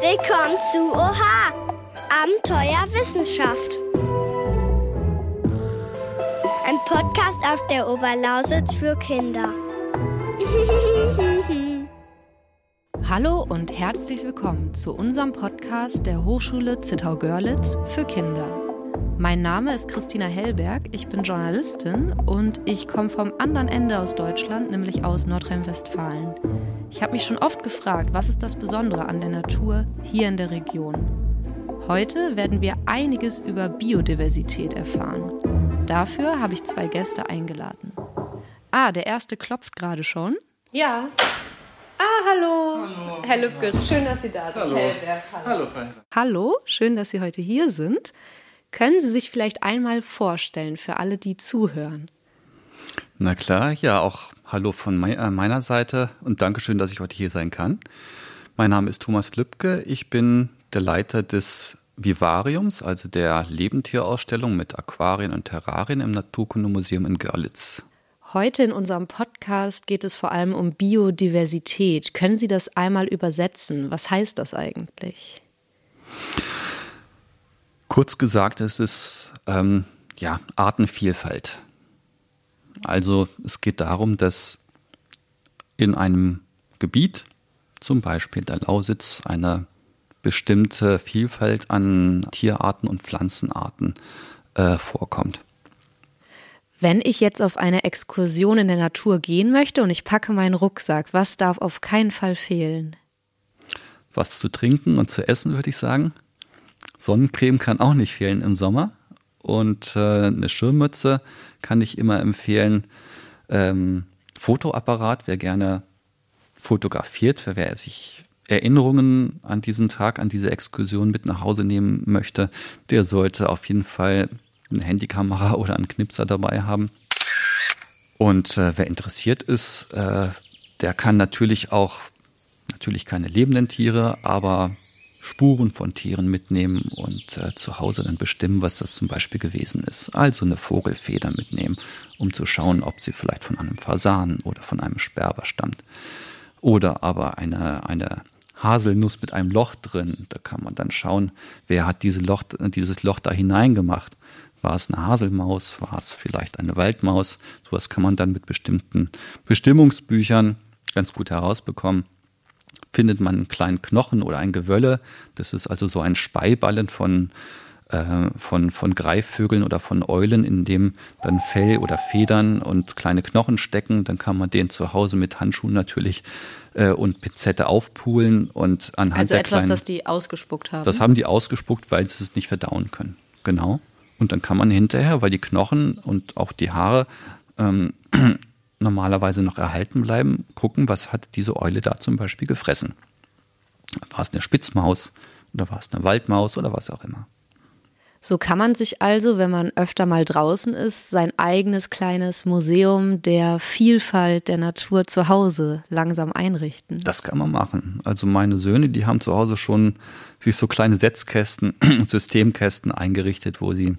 Willkommen zu Oha! Abenteuer Wissenschaft. Ein Podcast aus der Oberlausitz für Kinder. Hallo und herzlich willkommen zu unserem Podcast der Hochschule Zittau-Görlitz für Kinder. Mein Name ist Christina Hellberg, ich bin Journalistin und ich komme vom anderen Ende aus Deutschland, nämlich aus Nordrhein-Westfalen. Ich habe mich schon oft gefragt, was ist das Besondere an der Natur hier in der Region? Heute werden wir einiges über Biodiversität erfahren. Dafür habe ich zwei Gäste eingeladen. Ah, der erste klopft gerade schon. Ja. Ah, hallo. Hallo. Herr Lübke, schön, dass Sie da sind. Hallo. Hellberg, hallo. Hallo, schön, dass Sie heute hier sind. Können Sie sich vielleicht einmal vorstellen für alle, die zuhören? Na klar, ja, auch hallo von meiner Seite und Dankeschön, dass ich heute hier sein kann. Mein Name ist Thomas Lübke. Ich bin der Leiter des Vivariums, also der Lebendtierausstellung mit Aquarien und Terrarien im Naturkundemuseum in Görlitz. Heute in unserem Podcast geht es vor allem um Biodiversität. Können Sie das einmal übersetzen? Was heißt das eigentlich? Kurz gesagt, es ist ähm, ja, Artenvielfalt. Also es geht darum, dass in einem Gebiet, zum Beispiel der Lausitz, eine bestimmte Vielfalt an Tierarten und Pflanzenarten äh, vorkommt. Wenn ich jetzt auf eine Exkursion in der Natur gehen möchte und ich packe meinen Rucksack, was darf auf keinen Fall fehlen? Was zu trinken und zu essen, würde ich sagen. Sonnencreme kann auch nicht fehlen im Sommer. Und äh, eine Schirmmütze kann ich immer empfehlen. Ähm, Fotoapparat, wer gerne fotografiert, wer sich Erinnerungen an diesen Tag, an diese Exkursion mit nach Hause nehmen möchte, der sollte auf jeden Fall eine Handykamera oder einen Knipser dabei haben. Und äh, wer interessiert ist, äh, der kann natürlich auch, natürlich keine lebenden Tiere, aber Spuren von Tieren mitnehmen und äh, zu Hause dann bestimmen, was das zum Beispiel gewesen ist. Also eine Vogelfeder mitnehmen, um zu schauen, ob sie vielleicht von einem Fasan oder von einem Sperber stammt. Oder aber eine, eine Haselnuss mit einem Loch drin. Da kann man dann schauen, wer hat diese Loch, dieses Loch da hineingemacht. War es eine Haselmaus? War es vielleicht eine Waldmaus? Sowas kann man dann mit bestimmten Bestimmungsbüchern ganz gut herausbekommen findet man einen kleinen Knochen oder ein Gewölle. Das ist also so ein Speiballen von, äh, von, von Greifvögeln oder von Eulen, in dem dann Fell oder Federn und kleine Knochen stecken. Dann kann man den zu Hause mit Handschuhen natürlich äh, und Pinzette aufpulen und anhand also der etwas, kleinen, das die ausgespuckt haben. Das haben die ausgespuckt, weil sie es nicht verdauen können. Genau. Und dann kann man hinterher, weil die Knochen und auch die Haare ähm, normalerweise noch erhalten bleiben, gucken, was hat diese Eule da zum Beispiel gefressen. War es eine Spitzmaus oder war es eine Waldmaus oder was auch immer. So kann man sich also, wenn man öfter mal draußen ist, sein eigenes kleines Museum der Vielfalt der Natur zu Hause langsam einrichten. Das kann man machen. Also meine Söhne, die haben zu Hause schon sich so kleine Setzkästen und Systemkästen eingerichtet, wo sie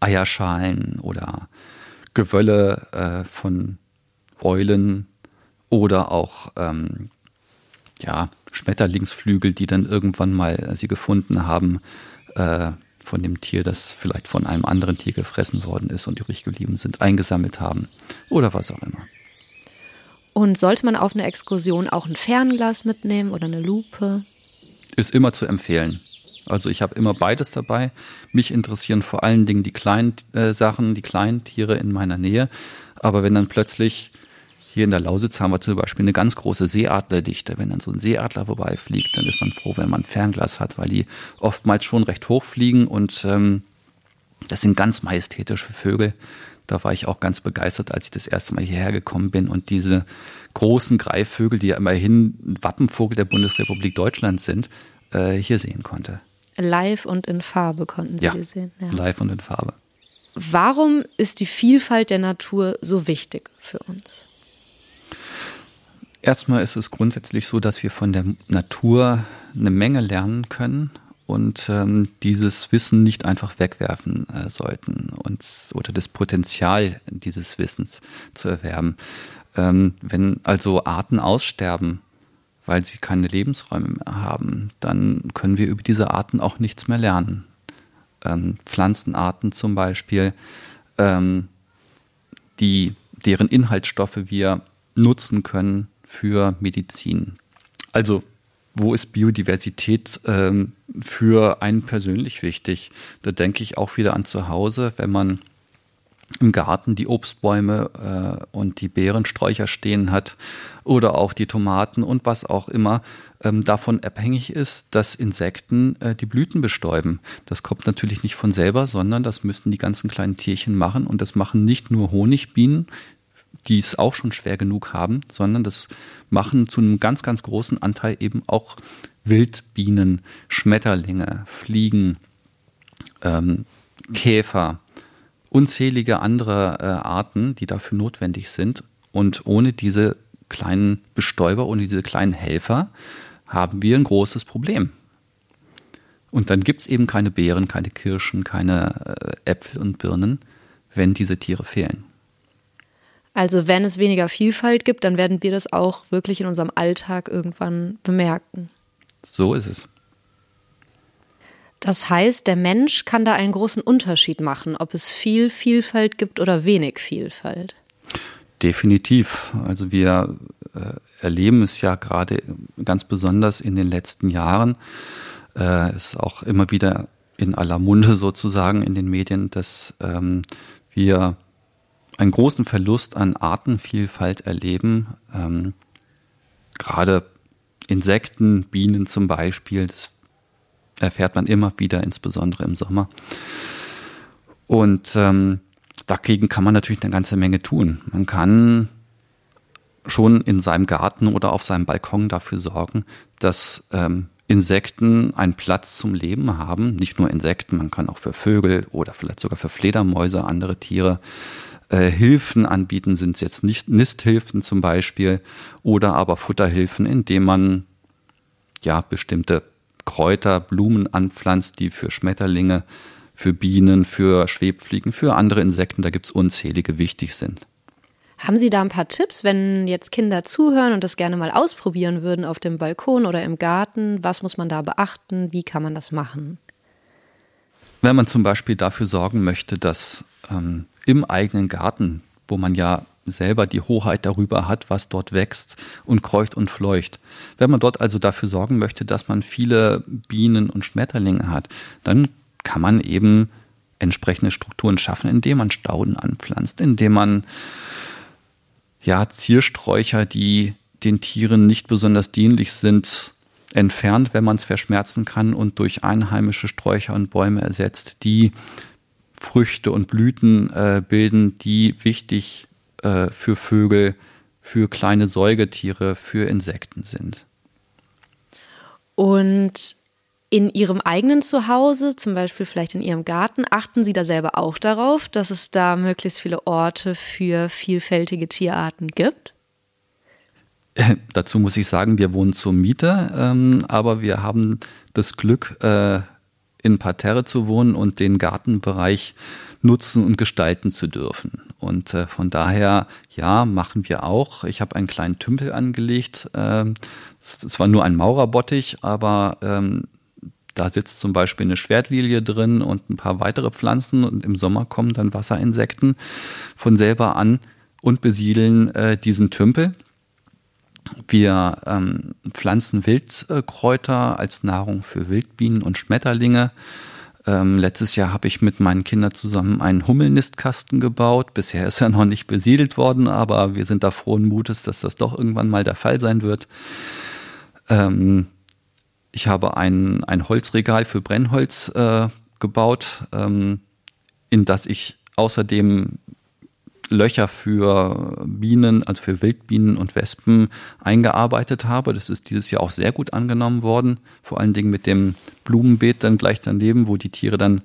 Eierschalen oder Gewölle äh, von Eulen oder auch ähm, ja, Schmetterlingsflügel, die dann irgendwann mal sie gefunden haben äh, von dem Tier, das vielleicht von einem anderen Tier gefressen worden ist und übrig geblieben sind, eingesammelt haben oder was auch immer. Und sollte man auf eine Exkursion auch ein Fernglas mitnehmen oder eine Lupe? Ist immer zu empfehlen. Also ich habe immer beides dabei. Mich interessieren vor allen Dingen die kleinen äh, Sachen, die kleinen Tiere in meiner Nähe. Aber wenn dann plötzlich hier in der Lausitz haben wir zum Beispiel eine ganz große Seeadlerdichte. Wenn dann so ein Seeadler vorbeifliegt, dann ist man froh, wenn man ein Fernglas hat, weil die oftmals schon recht hoch fliegen und ähm, das sind ganz majestätische Vögel. Da war ich auch ganz begeistert, als ich das erste Mal hierher gekommen bin und diese großen Greifvögel, die ja immerhin Wappenvogel der Bundesrepublik Deutschland sind, äh, hier sehen konnte. Live und in Farbe konnten Sie ja, die sehen. Ja, live und in Farbe. Warum ist die Vielfalt der Natur so wichtig für uns? Erstmal ist es grundsätzlich so, dass wir von der Natur eine Menge lernen können und ähm, dieses Wissen nicht einfach wegwerfen äh, sollten und, oder das Potenzial dieses Wissens zu erwerben. Ähm, wenn also Arten aussterben, weil sie keine Lebensräume mehr haben, dann können wir über diese Arten auch nichts mehr lernen. Ähm, Pflanzenarten zum Beispiel, ähm, die, deren Inhaltsstoffe wir nutzen können für Medizin. Also wo ist Biodiversität ähm, für einen persönlich wichtig? Da denke ich auch wieder an zu Hause, wenn man im Garten die Obstbäume äh, und die Beerensträucher stehen hat oder auch die Tomaten und was auch immer ähm, davon abhängig ist, dass Insekten äh, die Blüten bestäuben. Das kommt natürlich nicht von selber, sondern das müssen die ganzen kleinen Tierchen machen und das machen nicht nur Honigbienen, die es auch schon schwer genug haben, sondern das machen zu einem ganz, ganz großen Anteil eben auch Wildbienen, Schmetterlinge, Fliegen, ähm, Käfer, unzählige andere äh, Arten, die dafür notwendig sind. Und ohne diese kleinen Bestäuber, ohne diese kleinen Helfer haben wir ein großes Problem. Und dann gibt es eben keine Beeren, keine Kirschen, keine äh, Äpfel und Birnen, wenn diese Tiere fehlen. Also wenn es weniger Vielfalt gibt, dann werden wir das auch wirklich in unserem Alltag irgendwann bemerken. So ist es. Das heißt, der Mensch kann da einen großen Unterschied machen, ob es viel Vielfalt gibt oder wenig Vielfalt. Definitiv. Also wir äh, erleben es ja gerade ganz besonders in den letzten Jahren. Äh, es ist auch immer wieder in aller Munde sozusagen in den Medien, dass ähm, wir einen großen Verlust an Artenvielfalt erleben. Ähm, gerade Insekten, Bienen zum Beispiel, das erfährt man immer wieder, insbesondere im Sommer. Und ähm, dagegen kann man natürlich eine ganze Menge tun. Man kann schon in seinem Garten oder auf seinem Balkon dafür sorgen, dass ähm, Insekten einen Platz zum Leben haben. Nicht nur Insekten, man kann auch für Vögel oder vielleicht sogar für Fledermäuse, andere Tiere äh, Hilfen anbieten, sind es jetzt nicht Nisthilfen zum Beispiel oder aber Futterhilfen, indem man ja bestimmte Kräuter, Blumen anpflanzt, die für Schmetterlinge, für Bienen, für Schwebfliegen, für andere Insekten, da gibt es unzählige, wichtig sind. Haben Sie da ein paar Tipps, wenn jetzt Kinder zuhören und das gerne mal ausprobieren würden auf dem Balkon oder im Garten? Was muss man da beachten? Wie kann man das machen? Wenn man zum Beispiel dafür sorgen möchte, dass ähm, im eigenen Garten, wo man ja selber die Hoheit darüber hat, was dort wächst und kreucht und fleucht. Wenn man dort also dafür sorgen möchte, dass man viele Bienen und Schmetterlinge hat, dann kann man eben entsprechende Strukturen schaffen, indem man Stauden anpflanzt, indem man ja Ziersträucher, die den Tieren nicht besonders dienlich sind, entfernt, wenn man es verschmerzen kann und durch einheimische Sträucher und Bäume ersetzt, die Früchte und Blüten äh, bilden, die wichtig äh, für Vögel, für kleine Säugetiere, für Insekten sind. Und in Ihrem eigenen Zuhause, zum Beispiel vielleicht in Ihrem Garten, achten Sie da selber auch darauf, dass es da möglichst viele Orte für vielfältige Tierarten gibt? Äh, dazu muss ich sagen, wir wohnen zur Miete, ähm, aber wir haben das Glück, äh, in Parterre zu wohnen und den Gartenbereich nutzen und gestalten zu dürfen. Und äh, von daher, ja, machen wir auch. Ich habe einen kleinen Tümpel angelegt. Ähm, es war nur ein Maurerbottich, aber ähm, da sitzt zum Beispiel eine Schwertlilie drin und ein paar weitere Pflanzen und im Sommer kommen dann Wasserinsekten von selber an und besiedeln äh, diesen Tümpel. Wir ähm, pflanzen Wildkräuter als Nahrung für Wildbienen und Schmetterlinge. Ähm, letztes Jahr habe ich mit meinen Kindern zusammen einen Hummelnistkasten gebaut. Bisher ist er noch nicht besiedelt worden, aber wir sind da frohen Mutes, dass das doch irgendwann mal der Fall sein wird. Ähm, ich habe ein, ein Holzregal für Brennholz äh, gebaut, ähm, in das ich außerdem Löcher für Bienen, also für Wildbienen und Wespen eingearbeitet habe. Das ist dieses Jahr auch sehr gut angenommen worden. Vor allen Dingen mit dem Blumenbeet dann gleich daneben, wo die Tiere dann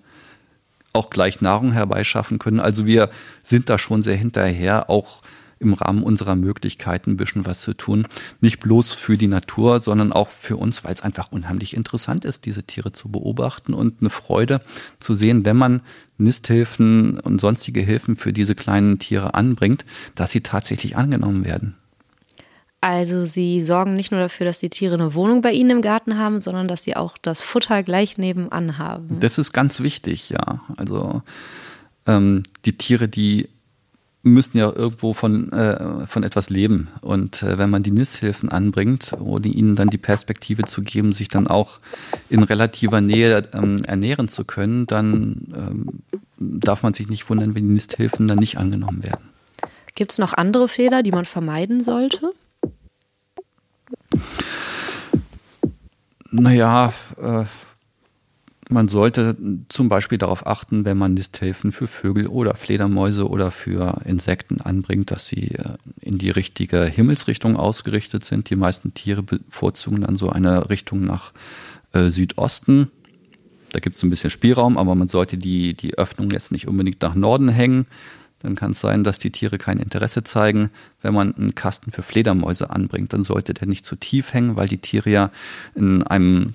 auch gleich Nahrung herbeischaffen können. Also wir sind da schon sehr hinterher, auch im Rahmen unserer Möglichkeiten ein bisschen was zu tun. Nicht bloß für die Natur, sondern auch für uns, weil es einfach unheimlich interessant ist, diese Tiere zu beobachten und eine Freude zu sehen, wenn man Nisthilfen und sonstige Hilfen für diese kleinen Tiere anbringt, dass sie tatsächlich angenommen werden. Also Sie sorgen nicht nur dafür, dass die Tiere eine Wohnung bei Ihnen im Garten haben, sondern dass sie auch das Futter gleich nebenan haben. Das ist ganz wichtig, ja. Also ähm, die Tiere, die müssen ja irgendwo von, äh, von etwas leben. Und äh, wenn man die Nisthilfen anbringt, ohne ihnen dann die Perspektive zu geben, sich dann auch in relativer Nähe ähm, ernähren zu können, dann ähm, darf man sich nicht wundern, wenn die Nisthilfen dann nicht angenommen werden. Gibt es noch andere Fehler, die man vermeiden sollte? Naja, äh, man sollte zum Beispiel darauf achten, wenn man Nisthilfen für Vögel oder Fledermäuse oder für Insekten anbringt, dass sie äh, in die richtige Himmelsrichtung ausgerichtet sind. Die meisten Tiere bevorzugen dann so eine Richtung nach äh, Südosten. Da gibt es ein bisschen Spielraum, aber man sollte die, die Öffnung jetzt nicht unbedingt nach Norden hängen. Dann kann es sein, dass die Tiere kein Interesse zeigen. Wenn man einen Kasten für Fledermäuse anbringt, dann sollte der nicht zu tief hängen, weil die Tiere ja in einem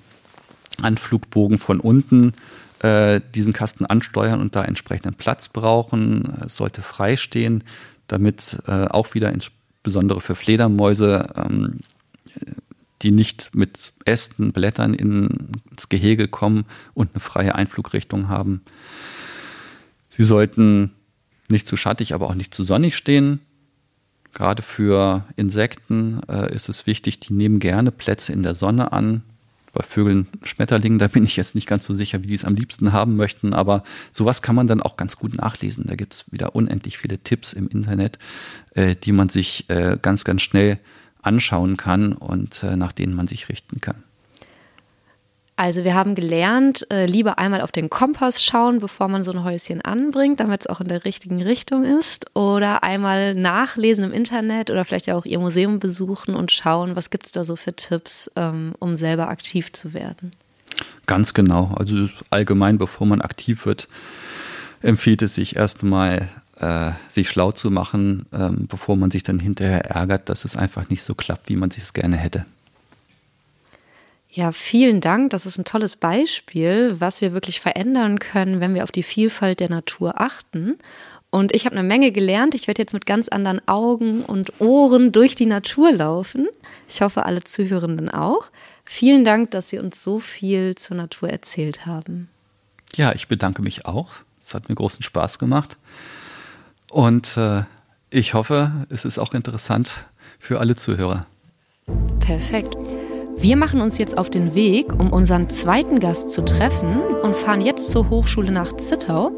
Anflugbogen von unten äh, diesen Kasten ansteuern und da entsprechenden Platz brauchen. Es sollte frei stehen, damit äh, auch wieder insbesondere für Fledermäuse, ähm, die nicht mit Ästen, Blättern ins Gehege kommen und eine freie Einflugrichtung haben. Sie sollten nicht zu schattig, aber auch nicht zu sonnig stehen. Gerade für Insekten äh, ist es wichtig, die nehmen gerne Plätze in der Sonne an, bei Vögeln, Schmetterlingen, da bin ich jetzt nicht ganz so sicher, wie die es am liebsten haben möchten, aber sowas kann man dann auch ganz gut nachlesen. Da gibt es wieder unendlich viele Tipps im Internet, äh, die man sich äh, ganz, ganz schnell anschauen kann und äh, nach denen man sich richten kann. Also wir haben gelernt, äh, lieber einmal auf den Kompass schauen, bevor man so ein Häuschen anbringt, damit es auch in der richtigen Richtung ist. Oder einmal nachlesen im Internet oder vielleicht ja auch ihr Museum besuchen und schauen, was gibt es da so für Tipps, ähm, um selber aktiv zu werden. Ganz genau. Also allgemein, bevor man aktiv wird, empfiehlt es sich erstmal, äh, sich schlau zu machen, ähm, bevor man sich dann hinterher ärgert, dass es einfach nicht so klappt, wie man sich es gerne hätte. Ja, vielen Dank. Das ist ein tolles Beispiel, was wir wirklich verändern können, wenn wir auf die Vielfalt der Natur achten. Und ich habe eine Menge gelernt. Ich werde jetzt mit ganz anderen Augen und Ohren durch die Natur laufen. Ich hoffe, alle Zuhörenden auch. Vielen Dank, dass Sie uns so viel zur Natur erzählt haben. Ja, ich bedanke mich auch. Es hat mir großen Spaß gemacht. Und äh, ich hoffe, es ist auch interessant für alle Zuhörer. Perfekt. Wir machen uns jetzt auf den Weg, um unseren zweiten Gast zu treffen und fahren jetzt zur Hochschule nach Zittau.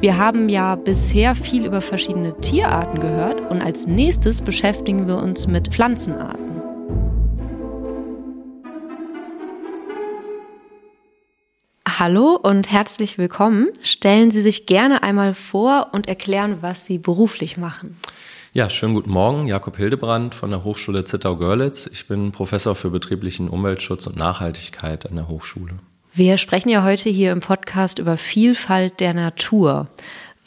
Wir haben ja bisher viel über verschiedene Tierarten gehört und als nächstes beschäftigen wir uns mit Pflanzenarten. Hallo und herzlich willkommen. Stellen Sie sich gerne einmal vor und erklären, was Sie beruflich machen. Ja, schönen guten Morgen. Jakob Hildebrand von der Hochschule Zittau-Görlitz. Ich bin Professor für betrieblichen Umweltschutz und Nachhaltigkeit an der Hochschule. Wir sprechen ja heute hier im Podcast über Vielfalt der Natur.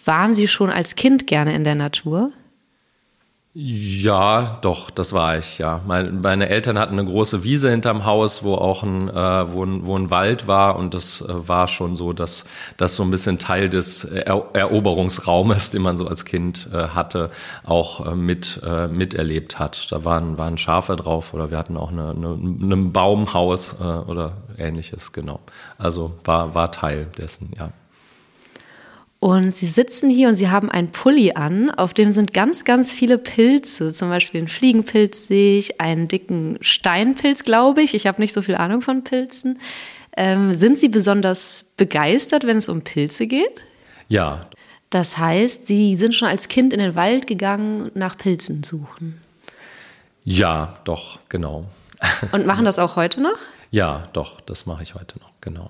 Waren Sie schon als Kind gerne in der Natur? Ja, doch, das war ich, ja. Meine, Eltern hatten eine große Wiese hinterm Haus, wo auch ein, äh, wo ein, wo ein Wald war und das äh, war schon so, dass das so ein bisschen Teil des er Eroberungsraumes, den man so als Kind äh, hatte, auch äh, mit äh, miterlebt hat. Da waren, waren Schafe drauf oder wir hatten auch eine, eine, ein Baumhaus äh, oder ähnliches, genau. Also war, war Teil dessen, ja. Und sie sitzen hier und sie haben einen Pulli an, auf dem sind ganz, ganz viele Pilze. Zum Beispiel einen Fliegenpilz sehe ich, einen dicken Steinpilz, glaube ich. Ich habe nicht so viel Ahnung von Pilzen. Ähm, sind Sie besonders begeistert, wenn es um Pilze geht? Ja. Das heißt, Sie sind schon als Kind in den Wald gegangen, nach Pilzen suchen. Ja, doch, genau. Und machen das auch heute noch? Ja, doch, das mache ich heute noch, genau.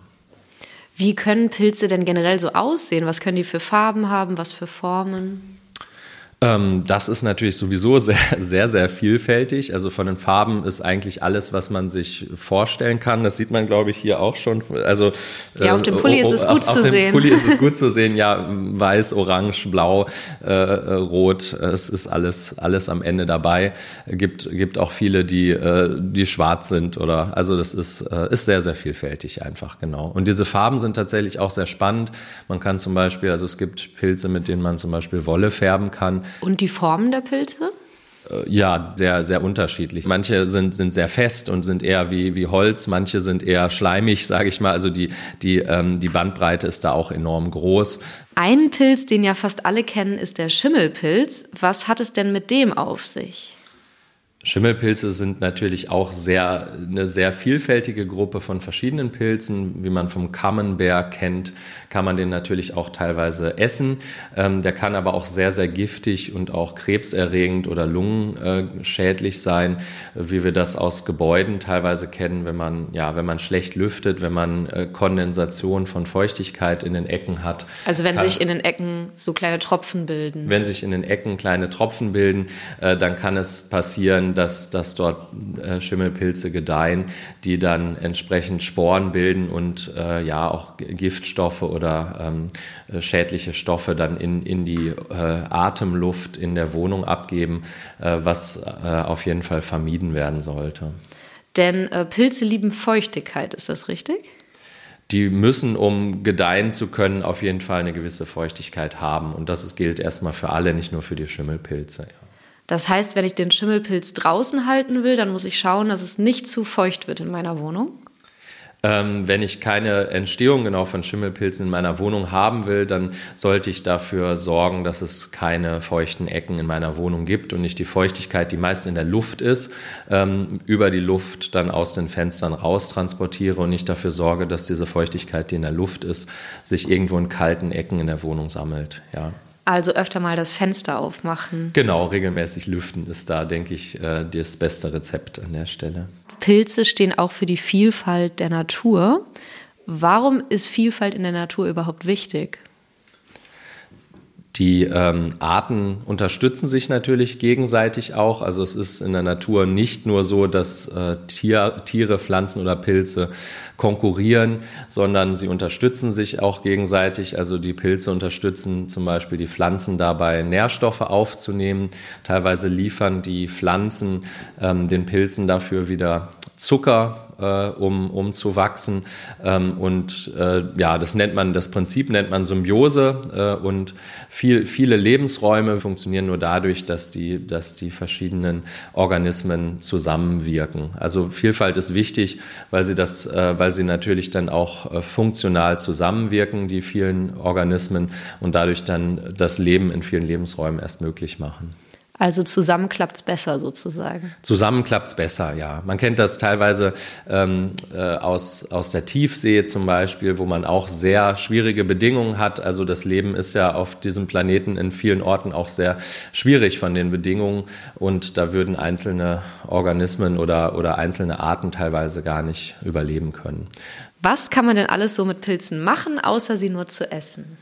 Wie können Pilze denn generell so aussehen? Was können die für Farben haben? Was für Formen? Ähm, das ist natürlich sowieso sehr, sehr, sehr vielfältig. Also von den Farben ist eigentlich alles, was man sich vorstellen kann. Das sieht man, glaube ich, hier auch schon. Also ja, auf dem Pulli äh, ist es gut auf, zu auf sehen. Auf dem Pulli ist es gut zu sehen. Ja, weiß, orange, blau, äh, rot. Es ist alles, alles am Ende dabei. Gibt, gibt auch viele, die, äh, die schwarz sind oder. Also das ist, äh, ist sehr, sehr vielfältig einfach genau. Und diese Farben sind tatsächlich auch sehr spannend. Man kann zum Beispiel, also es gibt Pilze, mit denen man zum Beispiel Wolle färben kann. Und die Formen der Pilze? Äh, ja, sehr, sehr unterschiedlich. Manche sind, sind sehr fest und sind eher wie, wie Holz, manche sind eher schleimig, sage ich mal. Also die, die, ähm, die Bandbreite ist da auch enorm groß. Ein Pilz, den ja fast alle kennen, ist der Schimmelpilz. Was hat es denn mit dem auf sich? Schimmelpilze sind natürlich auch sehr, eine sehr vielfältige Gruppe von verschiedenen Pilzen. Wie man vom Camembert kennt, kann man den natürlich auch teilweise essen. Ähm, der kann aber auch sehr, sehr giftig und auch krebserregend oder lungenschädlich sein, wie wir das aus Gebäuden teilweise kennen, wenn man, ja, wenn man schlecht lüftet, wenn man äh, Kondensation von Feuchtigkeit in den Ecken hat. Also wenn kann, sich in den Ecken so kleine Tropfen bilden. Wenn sich in den Ecken kleine Tropfen bilden, äh, dann kann es passieren, dass, dass dort äh, Schimmelpilze gedeihen, die dann entsprechend Sporen bilden und äh, ja auch Giftstoffe oder ähm, äh, schädliche Stoffe dann in, in die äh, Atemluft in der Wohnung abgeben, äh, was äh, auf jeden Fall vermieden werden sollte. Denn Pilze lieben Feuchtigkeit, ist das richtig? die müssen, um gedeihen zu können, auf jeden Fall eine gewisse Feuchtigkeit haben. Und das gilt erstmal für alle, nicht nur für die Schimmelpilze. Ja. Das heißt, wenn ich den Schimmelpilz draußen halten will, dann muss ich schauen, dass es nicht zu feucht wird in meiner Wohnung. Ähm, wenn ich keine Entstehung genau von Schimmelpilzen in meiner Wohnung haben will, dann sollte ich dafür sorgen, dass es keine feuchten Ecken in meiner Wohnung gibt und nicht die Feuchtigkeit, die meist in der Luft ist, ähm, über die Luft dann aus den Fenstern raus transportiere und nicht dafür sorge, dass diese Feuchtigkeit, die in der Luft ist, sich irgendwo in kalten Ecken in der Wohnung sammelt. Ja. Also öfter mal das Fenster aufmachen. Genau, regelmäßig lüften ist da, denke ich, äh, das beste Rezept an der Stelle. Pilze stehen auch für die Vielfalt der Natur. Warum ist Vielfalt in der Natur überhaupt wichtig? Die ähm, Arten unterstützen sich natürlich gegenseitig auch. Also es ist in der Natur nicht nur so, dass äh, Tier, Tiere, Pflanzen oder Pilze konkurrieren, sondern sie unterstützen sich auch gegenseitig. Also die Pilze unterstützen zum Beispiel die Pflanzen dabei, Nährstoffe aufzunehmen. Teilweise liefern die Pflanzen ähm, den Pilzen dafür wieder Zucker äh, um, um zu wachsen. Ähm, und äh, ja, das nennt man, das Prinzip nennt man Symbiose äh, und viel, viele Lebensräume funktionieren nur dadurch, dass die, dass die verschiedenen Organismen zusammenwirken. Also Vielfalt ist wichtig, weil sie das, äh, weil sie natürlich dann auch äh, funktional zusammenwirken, die vielen Organismen und dadurch dann das Leben in vielen Lebensräumen erst möglich machen. Also zusammen es besser sozusagen. Zusammen es besser, ja. Man kennt das teilweise ähm, äh, aus, aus der Tiefsee zum Beispiel, wo man auch sehr schwierige Bedingungen hat. Also das Leben ist ja auf diesem Planeten in vielen Orten auch sehr schwierig von den Bedingungen und da würden einzelne Organismen oder, oder einzelne Arten teilweise gar nicht überleben können. Was kann man denn alles so mit Pilzen machen, außer sie nur zu essen?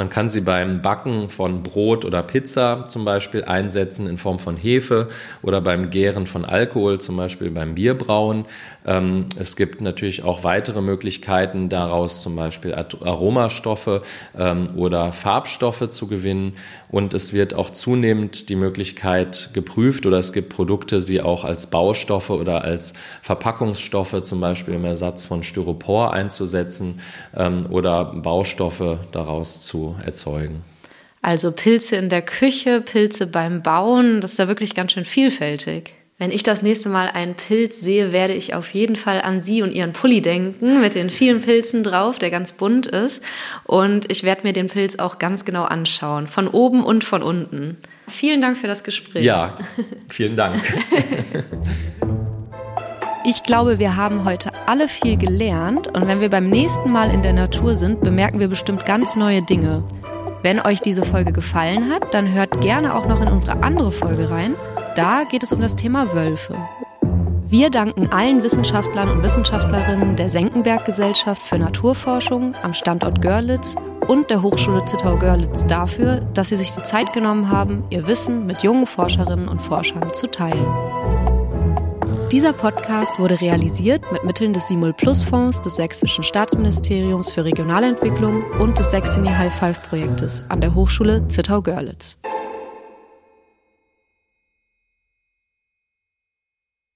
Man kann sie beim Backen von Brot oder Pizza zum Beispiel einsetzen in Form von Hefe oder beim Gären von Alkohol, zum Beispiel beim Bierbrauen. Ähm, es gibt natürlich auch weitere Möglichkeiten, daraus zum Beispiel Aromastoffe ähm, oder Farbstoffe zu gewinnen. Und es wird auch zunehmend die Möglichkeit geprüft oder es gibt Produkte, sie auch als Baustoffe oder als Verpackungsstoffe, zum Beispiel im Ersatz von Styropor einzusetzen ähm, oder Baustoffe daraus zu erzeugen. Also Pilze in der Küche, Pilze beim Bauen, das ist ja wirklich ganz schön vielfältig. Wenn ich das nächste Mal einen Pilz sehe, werde ich auf jeden Fall an Sie und Ihren Pulli denken, mit den vielen Pilzen drauf, der ganz bunt ist. Und ich werde mir den Pilz auch ganz genau anschauen, von oben und von unten. Vielen Dank für das Gespräch. Ja, vielen Dank. Ich glaube, wir haben heute alle viel gelernt und wenn wir beim nächsten Mal in der Natur sind, bemerken wir bestimmt ganz neue Dinge. Wenn euch diese Folge gefallen hat, dann hört gerne auch noch in unsere andere Folge rein. Da geht es um das Thema Wölfe. Wir danken allen Wissenschaftlern und Wissenschaftlerinnen der Senckenberg Gesellschaft für Naturforschung am Standort Görlitz und der Hochschule Zittau-Görlitz dafür, dass sie sich die Zeit genommen haben, ihr Wissen mit jungen Forscherinnen und Forschern zu teilen. Dieser Podcast wurde realisiert mit Mitteln des Simul Plus Fonds des Sächsischen Staatsministeriums für Regionalentwicklung und des Sächsini High Five Projektes an der Hochschule Zittau-Görlitz.